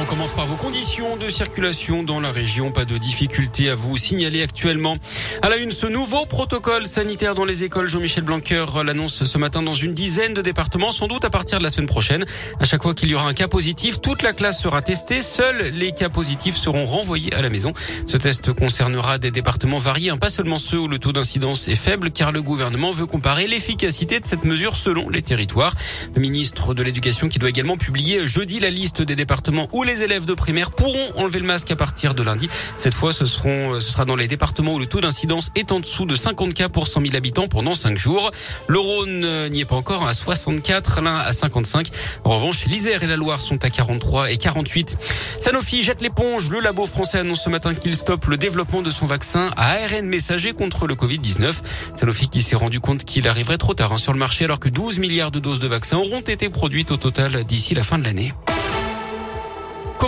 On commence par vos conditions de circulation dans la région. Pas de difficulté à vous signaler actuellement. À la une, ce nouveau protocole sanitaire dans les écoles. Jean-Michel Blanquer l'annonce ce matin dans une dizaine de départements, sans doute à partir de la semaine prochaine. À chaque fois qu'il y aura un cas positif, toute la classe sera testée. Seuls les cas positifs seront renvoyés à la maison. Ce test concernera des départements variés, hein, pas seulement ceux où le taux d'incidence est faible, car le gouvernement veut comparer l'efficacité de cette mesure selon les territoires. Le ministre de l'Éducation qui doit également publier jeudi la liste des départements où les élèves de primaire pourront enlever le masque à partir de lundi. Cette fois, ce, euh, sera dans les départements où le taux d'incidence est en dessous de 50 cas pour 100 000 habitants pendant 5 jours. Le Rhône euh, n'y est pas encore, à 64, l'un à 55. En revanche, l'Isère et la Loire sont à 43 et 48. Sanofi jette l'éponge. Le labo français annonce ce matin qu'il stoppe le développement de son vaccin à ARN messager contre le Covid-19. Sanofi qui s'est rendu compte qu'il arriverait trop tard hein, sur le marché alors que 12 milliards de doses de vaccins auront été produites au total d'ici la fin de l'année.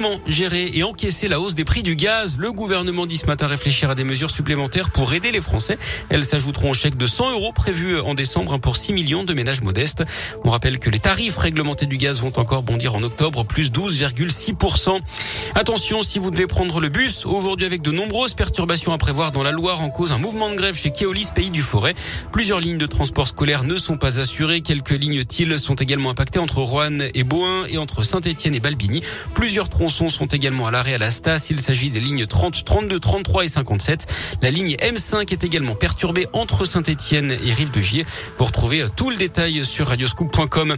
Comment gérer et encaisser la hausse des prix du gaz Le gouvernement dit ce matin réfléchir à des mesures supplémentaires pour aider les Français. Elles s'ajouteront au chèque de 100 euros prévu en décembre pour 6 millions de ménages modestes. On rappelle que les tarifs réglementés du gaz vont encore bondir en octobre, plus 12,6%. Attention, si vous devez prendre le bus, aujourd'hui avec de nombreuses perturbations à prévoir dans la Loire en cause un mouvement de grève chez Keolis, pays du Forêt. Plusieurs lignes de transport scolaire ne sont pas assurées. Quelques lignes TIL sont également impactées entre Roanne et Boin et entre Saint-Etienne et Balbini. Plusieurs sont également à l'arrêt à la Stas. Il s'agit des lignes 30, 32, 33 et 57. La ligne M5 est également perturbée entre Saint-Etienne et Rive de Gier. Vous retrouvez tout le détail sur radioscoop.com.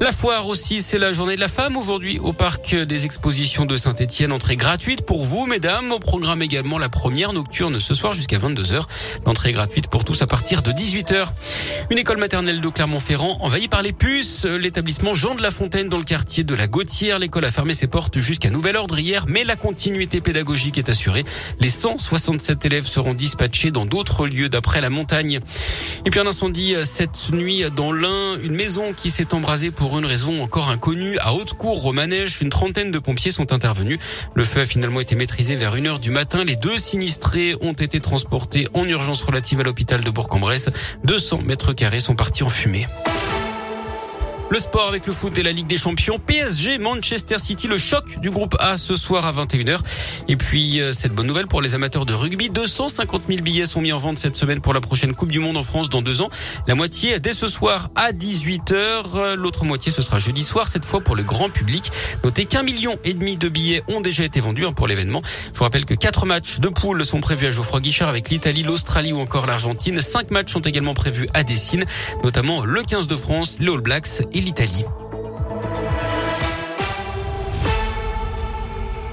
La foire aussi, c'est la journée de la femme aujourd'hui au parc des expositions de Saint-Etienne. Entrée gratuite pour vous, mesdames. Au programme également la première nocturne ce soir jusqu'à 22h. L'entrée gratuite pour tous à partir de 18h. Une école maternelle de Clermont-Ferrand envahie par les puces. L'établissement Jean de la Fontaine dans le quartier de la Gautière. L'école a fermé ses portes jusqu'à nouvel ordre hier, mais la continuité pédagogique est assurée. Les 167 élèves seront dispatchés dans d'autres lieux d'après la montagne. Et puis un incendie cette nuit dans l'Ain, une maison qui s'est embrasée pour une raison encore inconnue à Haute-Cour, au Manège. Une trentaine de pompiers sont intervenus. Le feu a finalement été maîtrisé vers 1 heure du matin. Les deux sinistrés ont été transportés en urgence relative à l'hôpital de Bourg-en-Bresse. 200 mètres carrés sont partis en fumée. Le sport avec le foot et la Ligue des Champions. PSG, Manchester City, le choc du groupe A ce soir à 21h. Et puis, euh, cette bonne nouvelle pour les amateurs de rugby. 250 000 billets sont mis en vente cette semaine pour la prochaine Coupe du Monde en France dans deux ans. La moitié dès ce soir à 18h. L'autre moitié, ce sera jeudi soir, cette fois pour le grand public. Notez qu'un million et demi de billets ont déjà été vendus hein, pour l'événement. Je vous rappelle que quatre matchs de poule sont prévus à Geoffroy Guichard avec l'Italie, l'Australie ou encore l'Argentine. Cinq matchs sont également prévus à Dessine, notamment le 15 de France, les All Blacks l'Italie.